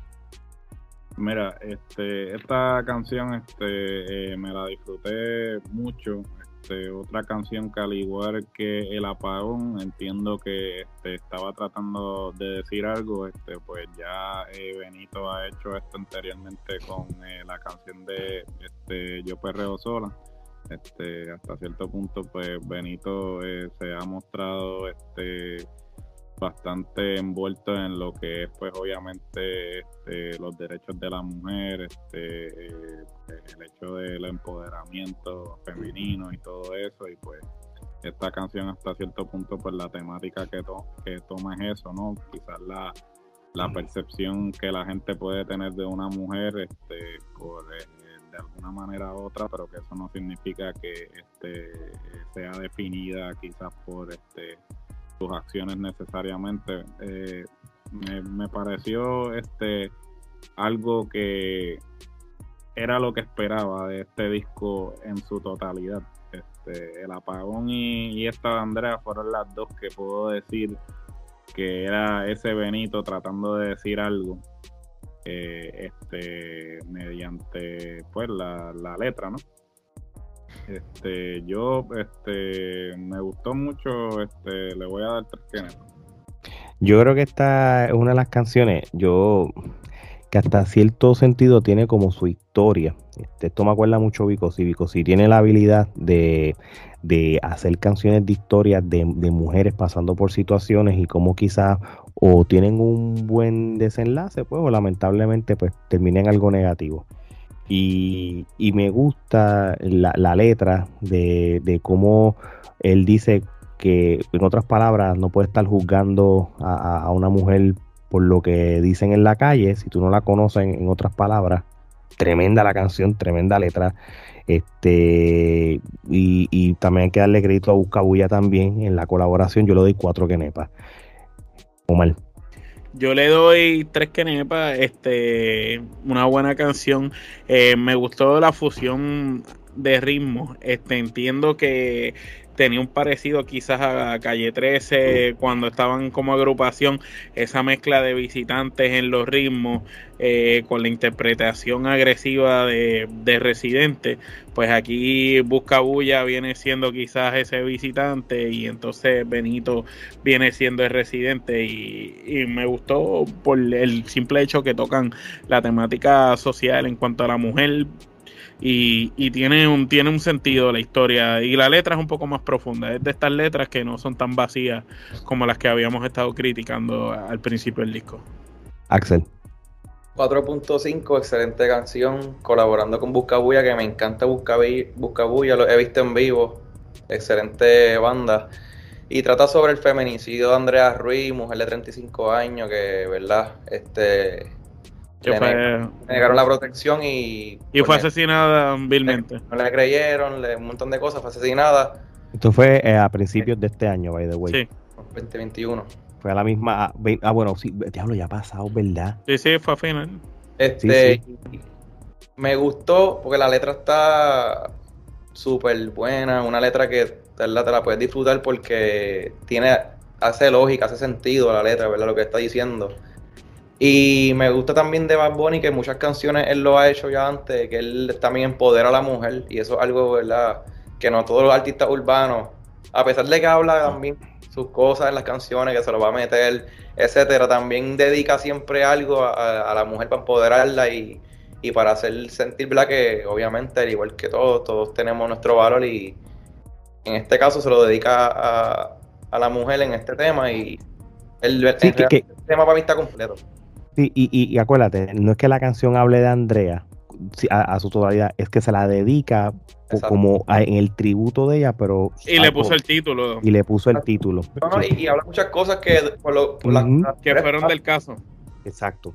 S4: Mira, este, esta canción este, eh, me la disfruté mucho. Este, otra canción que al igual que El Apagón, entiendo que este, estaba tratando de decir algo, este, pues ya eh, Benito ha hecho esto anteriormente con eh, la canción de este, Yo Perreo Sola. Este, hasta cierto punto, pues Benito eh, se ha mostrado este bastante envuelto en lo que es pues obviamente este, los derechos de la mujer, este, eh, el hecho del empoderamiento femenino y todo eso y pues esta canción hasta cierto punto pues la temática que, que toma es eso, ¿no? Quizás la, la percepción que la gente puede tener de una mujer este, por, eh, de alguna manera u otra, pero que eso no significa que este, sea definida quizás por este acciones necesariamente. Eh, me, pareció este algo que era lo que esperaba de este disco en su totalidad. Este, el apagón y, esta de Andrea fueron las dos que puedo decir que era ese Benito tratando de decir algo eh, este mediante pues la, la letra, ¿no? Este, yo, este, me gustó mucho, este, le voy a dar tres quenepas.
S1: Yo creo que esta es una de las canciones, yo, que hasta cierto sentido tiene como su historia. Este, esto me acuerda mucho Vico, si Vico si tiene la habilidad de, de hacer canciones de historias de, de, mujeres pasando por situaciones y como quizás o tienen un buen desenlace, pues o lamentablemente pues terminen algo negativo. Y, me gusta la, letra de, cómo él dice que, en otras palabras, no puede estar juzgando a, una mujer por lo que dicen en la calle, si tú no la conoces en, otras palabras. Tremenda la canción, tremenda letra. Este, y, también hay que darle crédito a Buscabulla también en la colaboración. Yo le doy cuatro quenepas. Omar.
S3: Yo le doy tres quenepas, este, una buena canción. Eh, me gustó la fusión de ritmo. Este, entiendo que tenía un parecido quizás a Calle 13 cuando estaban como agrupación, esa mezcla de visitantes en los ritmos eh, con la interpretación agresiva de, de Residente, pues aquí Busca Bulla viene siendo quizás ese visitante y entonces Benito viene siendo el residente y, y me gustó por el simple hecho que tocan la temática social en cuanto a la mujer y, tiene, un, tiene un sentido la historia y la letra es un poco más profunda, es de estas letras que no son tan vacías como las que habíamos estado criticando al principio del disco.
S1: Axel.
S2: 4.5, excelente canción, colaborando con Buscabulla, que me encanta Buscabulla, lo he visto en vivo, excelente banda. Y trata sobre el feminicidio de Andrea Ruiz, mujer de 35 años, que, ¿verdad? Este, me negaron la protección y...
S3: Y fue pues, asesinada vilmente.
S2: No le creyeron, un montón de cosas, fue asesinada.
S1: Esto fue eh, a principios de este año, by the way.
S2: Sí. 2021.
S1: Fue a la misma... Ah, ah, bueno, sí, diablo, ya ha pasado, ¿verdad?
S3: Sí, sí, fue a final.
S2: Este... Me gustó porque la letra está súper buena, una letra que te la puedes disfrutar porque tiene hace lógica, hace sentido la letra, ¿verdad? Lo que está diciendo. Y me gusta también de Bad Bunny que muchas canciones él lo ha hecho ya antes, que él también empodera a la mujer y eso es algo, ¿verdad? que no todos los artistas urbanos, a pesar de que habla también sus cosas en las canciones, que se lo va a meter, etcétera, también dedica siempre algo a, la mujer para empoderarla y, para hacer sentir ¿verdad? que obviamente, al igual que todos, todos tenemos nuestro valor y en este caso se lo dedica a, a la mujer en este tema y el, tema para mí está completo.
S1: Sí, y, y, acuérdate, no es que la canción hable de Andrea a, su totalidad, es que se la dedica como en el tributo de ella, pero...
S3: Y le puso el título.
S1: Y le puso el título.
S2: y, habla muchas cosas que,
S3: que fueron del caso.
S1: Exacto.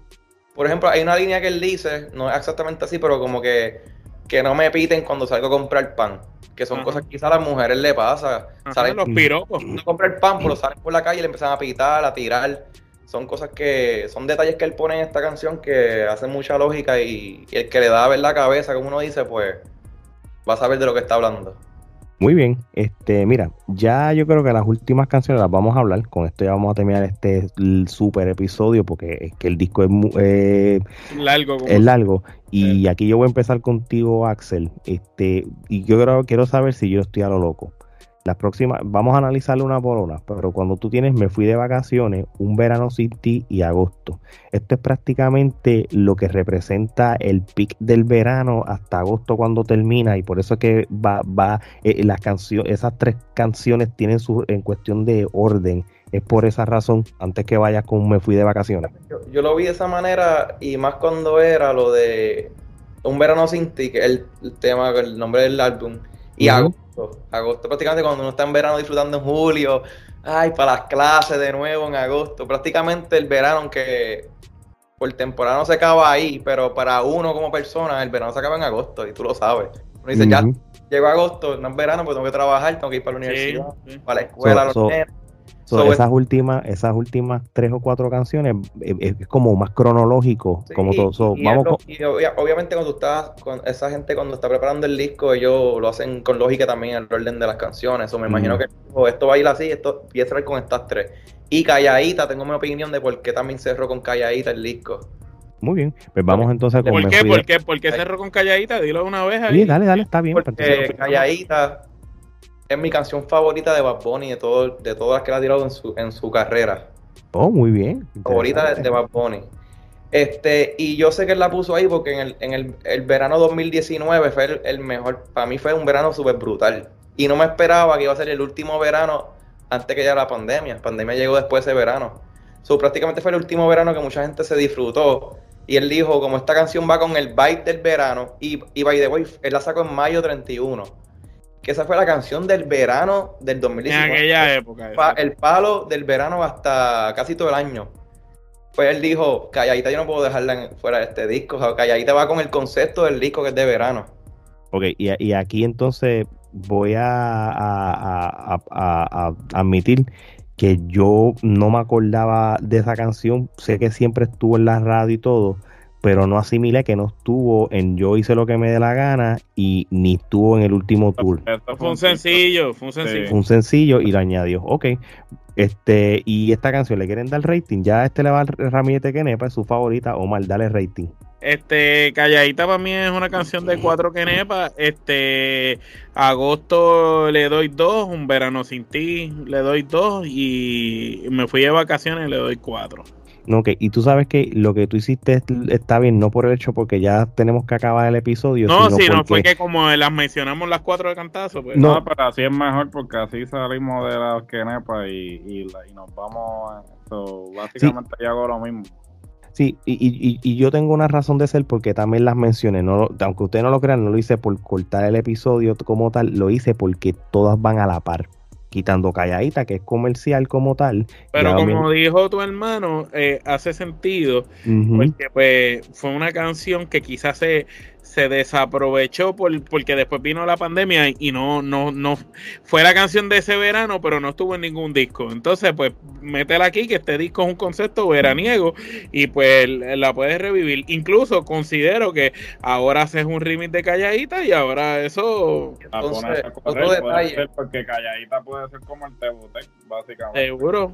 S2: Por ejemplo, hay una línea que él dice, no es exactamente así, pero como que, que no me piten cuando salgo a comprar pan. Que son cosas que quizás a las mujeres le pasa.
S3: salen los piropos.
S2: No comprar pan, pero salen por la calle y le empiezan a pitar, a tirar son cosas que son detalles que él pone en esta canción que hacen mucha lógica y, el que le da a ver la cabeza, como uno dice, pues va a saber de lo que está hablando.
S1: Muy bien, este, mira, ya yo creo que las últimas canciones las vamos a hablar. Con esto ya vamos a terminar este super episodio porque es que el disco es eh,
S3: largo.
S1: Es largo. Y aquí yo voy a empezar contigo, Axel. Este, y yo creo, quiero saber si yo estoy a lo loco. Las próximas, vamos a analizarlo una por una, pero cuando tú tienes me fui de vacaciones, un verano sin ti y agosto. Esto es prácticamente lo que representa el pic del verano hasta agosto cuando termina y por eso es que va, va eh, las canciones, esas tres canciones tienen su, en cuestión de orden. Es por esa razón, antes que vayas con me fui de vacaciones.
S2: Yo, lo vi de esa manera y más cuando era lo de un verano sin ti, que es el, tema, el nombre del álbum, y agosto agosto. prácticamente cuando uno está en verano disfrutando en julio, ay, para las clases de nuevo en agosto. Prácticamente el verano, aunque por temporada no se acaba ahí, pero para uno como persona, el verano se acaba en agosto y tú lo sabes. Uno dice, ya, llegó agosto, no es verano, pues tengo que trabajar, tengo que ir para la universidad, para la escuela, los
S1: esas últimas, esas últimas tres o cuatro canciones eh, eh, es, como más cronológico, como todo.
S2: vamos obviamente cuando tú estás con esa gente cuando está preparando el disco, ellos lo hacen con lógica también en el orden de las canciones. O me imagino que esto va a ir así, esto empieza a ir con estas tres. Y Calladita, tengo mi opinión de por qué también cerró con Calladita el disco.
S1: Muy bien, pues vamos entonces
S3: con ¿Por qué? ¿Por qué? ¿Por qué cerró con Calladita? Dilo una vez ahí.
S1: Sí, dale, dale, está bien.
S2: Porque Calladita es mi canción favorita de Bad Bunny, de, todo, de todas las que ha tirado en su, en su carrera.
S1: Oh, muy bien.
S2: Favorita de, Bad Bunny. Este, y yo sé que él la puso ahí porque en el, en el, el verano 2019 fue el, mejor, para mí fue un verano súper brutal. Y no me esperaba que iba a ser el último verano antes que ya la pandemia. La pandemia llegó después de ese verano. So, prácticamente fue el último verano que mucha gente se disfrutó. Y él dijo, como esta canción va con el vibe del verano, y, y by the way, él la sacó en mayo 31 que esa fue la canción del verano del 2019.
S3: En aquella época.
S2: El palo del verano hasta casi todo el año. Pues él dijo, Calladita yo no puedo dejarla fuera de este disco. O sea, Calladita va con el concepto del disco que es de verano.
S1: Ok, y, aquí entonces voy a, admitir que yo no me acordaba de esa canción. Sé que siempre estuvo en la radio y todo, pero no asimilé que no estuvo en Yo hice lo que me dé la gana y ni estuvo en el último tour.
S3: Fue un sencillo, fue un sencillo.
S1: Fue un sencillo y lo añadió. Ok. Este, y esta canción, ¿le quieren dar rating? Ya este le va al Ramírez Kenepa, es su favorita. Omar, dale rating.
S3: Este, Calladita para mí es una canción de cuatro Kenepa. Este, agosto le doy dos, un verano sin ti le doy dos y me fui de vacaciones le doy cuatro.
S1: Ok, y tú sabes que lo que tú hiciste está bien, no por el hecho porque ya tenemos que acabar el episodio.
S3: No, sino sí, no fue que como las mencionamos las cuatro de cantazo. Pues.
S4: No, pero así es mejor porque así salimos de la quenepa y, y, y nos vamos. básicamente ya hago lo mismo.
S1: Sí, y, y, y, yo tengo una razón de ser porque también las mencioné. No, aunque ustedes no lo crean, no lo hice por cortar el episodio como tal, lo hice porque todas van a la par quitando Calladita, que es comercial como tal.
S3: Pero como dijo tu hermano, eh, hace sentido, porque pues fue una canción que quizás se, se desaprovechó por, porque después vino la pandemia y no, no, no fue la canción de ese verano, pero no estuvo en ningún disco. Entonces, pues, métela aquí, que este disco es un concepto veraniego y pues la puedes revivir. Incluso considero que ahora haces un remix de Calladita y ahora eso.
S2: Entonces,
S4: otro detalle. porque Calladita puede ser como el Tebutec, básicamente.
S3: Seguro.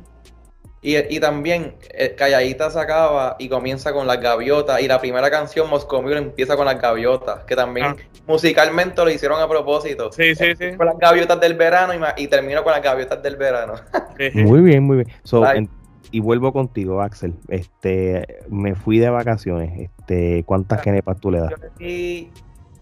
S2: Y, y también eh, Calladita se acaba y comienza con las gaviotas. Y la primera canción, Moscow Mule, empieza con las gaviotas. Que también
S3: Ah.
S2: musicalmente lo hicieron a propósito.
S3: Sí, sí, sí.
S2: Con las gaviotas del verano y, y termino con las gaviotas del verano.
S1: Muy bien, muy bien. So, en- y vuelvo contigo, Axel. Este, me fui de vacaciones. Este, ¿cuántas kenepas tú le das?
S2: Yo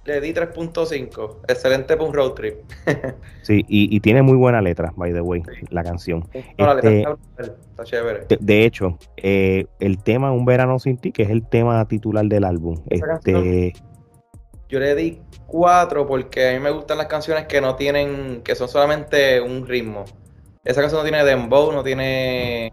S2: le di, le di 3.5. Excelente para un road trip.
S1: Sí, y, y tiene muy buena letra, by the way, la canción.
S2: No, la letra
S1: Este-
S2: está chévere.
S1: De, de hecho, eh, el tema Un verano sin ti, que es el tema titular del álbum. Este,
S2: Yo le di 4 porque a mí me gustan las canciones que no tienen, que son solamente un ritmo. Esa canción no tiene dembow, no tiene,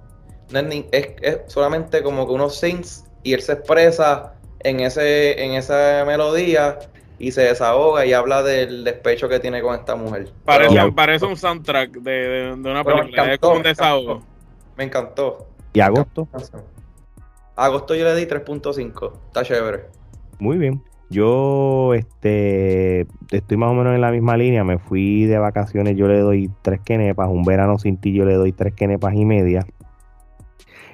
S2: no es, ni- es, es solamente como que unos synths y él se expresa en ese, en esa melodía y se desahoga y habla del despecho que tiene con esta mujer.
S3: Parece,
S2: Pero
S3: parece un soundtrack de, de- de una
S2: Pero me
S3: película. es
S2: encantó,
S3: como un
S2: me
S3: desahogo.
S2: me encantó.
S1: y agosto,
S2: Agosto yo le di 3.5, está chévere.
S1: muy bien. Yo este, estoy más o menos en la misma línea. Me fui de vacaciones, yo le doy tres kenepas. Un verano sin ti, yo le doy tres kenepas y media.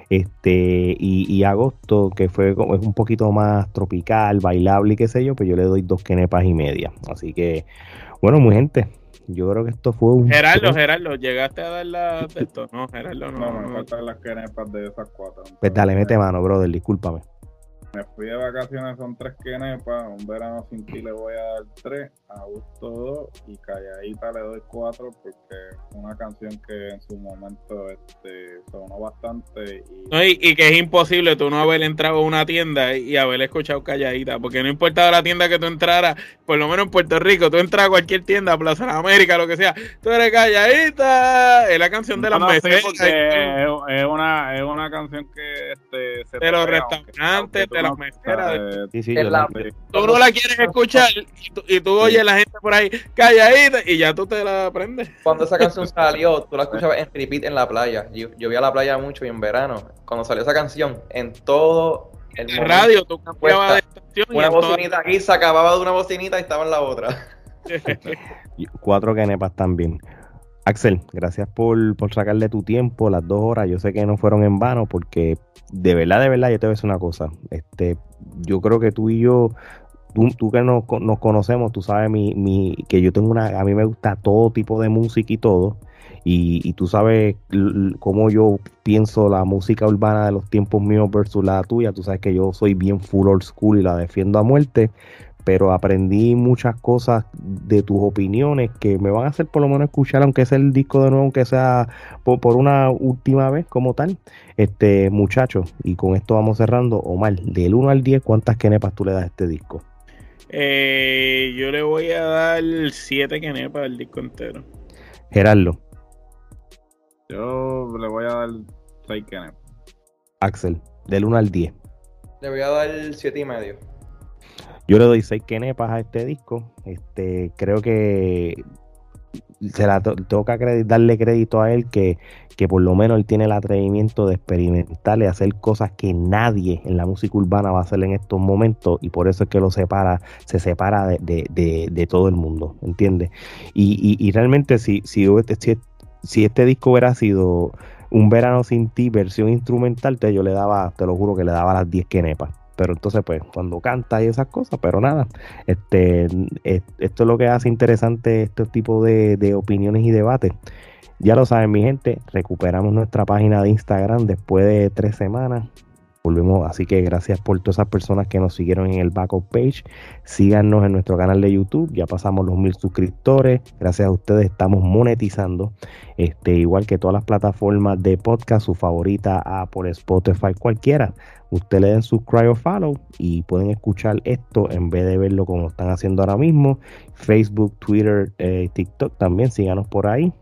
S1: Este, y, y agosto, que fue como- es un poquito más tropical, bailable y qué sé yo, pues yo le doy dos kenepas y media. Así que, bueno, muy gente, yo creo que esto fue un.
S3: Gerardo, Gerardo, ¿llegaste a dar la de esto? No, Gerardo, no.
S4: No, me faltan las kenepas de esas cuatro.
S1: Pues dale, mete mano, brother, discúlpame.
S4: Me fui de vacaciones, son tres kenepas. Un verano sin ti le voy a dar tres. A gusto dos. Y calladita le doy cuatro porque es una canción que en su momento este, sonó bastante. Y
S3: No, y, y que es imposible tú no haber entrado a una tienda y haber escuchado calladita, porque no importaba la tienda que tú entraras, por lo menos en Puerto Rico, tú entras a cualquier tienda, Plaza de América, lo que sea, tú eres calladita, es la canción de las
S4: No, sí, porque es, es una, es una canción que este, se
S3: de los restaurantes, de las
S4: no-
S3: meseras.
S4: eh,
S1: Sí, sí,
S2: la-
S1: la-
S3: Tú no la quieres escuchar y tú, y tú oyes la gente por ahí calladita y ya tú te la aprendes.
S2: Cuando esa canción salió, tú la escuchabas en repeat en la playa. Yo, yo vi a la playa mucho y en verano. Cuando salió esa canción, en todo el
S3: En radio tú cambiabas de estación y
S2: Una bocinita aquí se acababa de una bocinita y estaba en la otra.
S1: cuatro kenepas también. Axel, gracias por, por sacarle tu tiempo, las dos horas. Yo sé que no fueron en vano porque de verdad, de verdad, yo te voy a decir una cosa. Este, yo creo que tú y yo, tú, tú que nos, nos conocemos, tú sabes mi, mi, que yo tengo una, a mí me gusta todo tipo de música y todo. Y, y tú sabes cómo yo pienso la música urbana de los tiempos míos versus la tuya. Tú sabes que yo soy bien full old school y la defiendo a muerte pero aprendí muchas cosas de tus opiniones que me van a hacer por lo menos escuchar, aunque sea el disco de nuevo, aunque sea por, por una última vez como tal. Este, muchachos, y con esto vamos cerrando. Omar, del 1 al 10, ¿cuántas kenepas tú le das a este disco?
S3: Eh, yo le voy a dar siete kenepas al disco entero.
S1: Gerardo,
S4: yo le voy a dar seis kenepas.
S1: Axel, del 1 al 10.
S2: Le voy a dar siete y medio.
S1: Yo le doy 6 kenepas a este disco. Este, creo que se la to- tengo que acredi- darle crédito a él que, que por lo menos él tiene el atrevimiento de experimentar y hacer cosas que nadie en la música urbana va a hacer en estos momentos y por eso es que lo separa, se separa de, de- todo el mundo, ¿entiendes? Y, y- realmente si, hubiese- si, si este disco hubiera sido un verano sin ti, versión instrumental, te, yo le daba, te lo juro que le daba las 10 kenepas. Pero entonces, pues, cuando canta y esas cosas, pero nada, este, es- esto es lo que hace interesante este tipo de, de opiniones y debates. Ya lo saben, mi gente, recuperamos nuestra página de Instagram después de tres semanas. Volvemos, así que gracias por todas esas personas que nos siguieron en el backup page. Síganos en nuestro canal de YouTube, ya pasamos los mil suscriptores. Gracias a ustedes estamos monetizando. Este, igual que todas las plataformas de podcast, su favorita, Apple, Spotify, cualquiera. Usted le den subscribe o follow y pueden escuchar esto en vez de verlo como están haciendo ahora mismo. Facebook, Twitter, eh, TikTok también, síganos por ahí.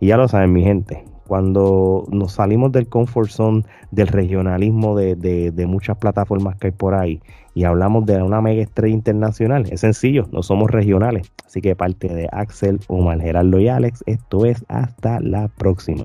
S1: Y ya lo saben, mi gente, cuando nos salimos del comfort zone, del regionalismo de, de- de muchas plataformas que hay por ahí y hablamos de una mega estrella internacional, es sencillo, no somos regionales. Así que parte de Axel, Omar, Gerardo y Alex, esto es hasta la próxima.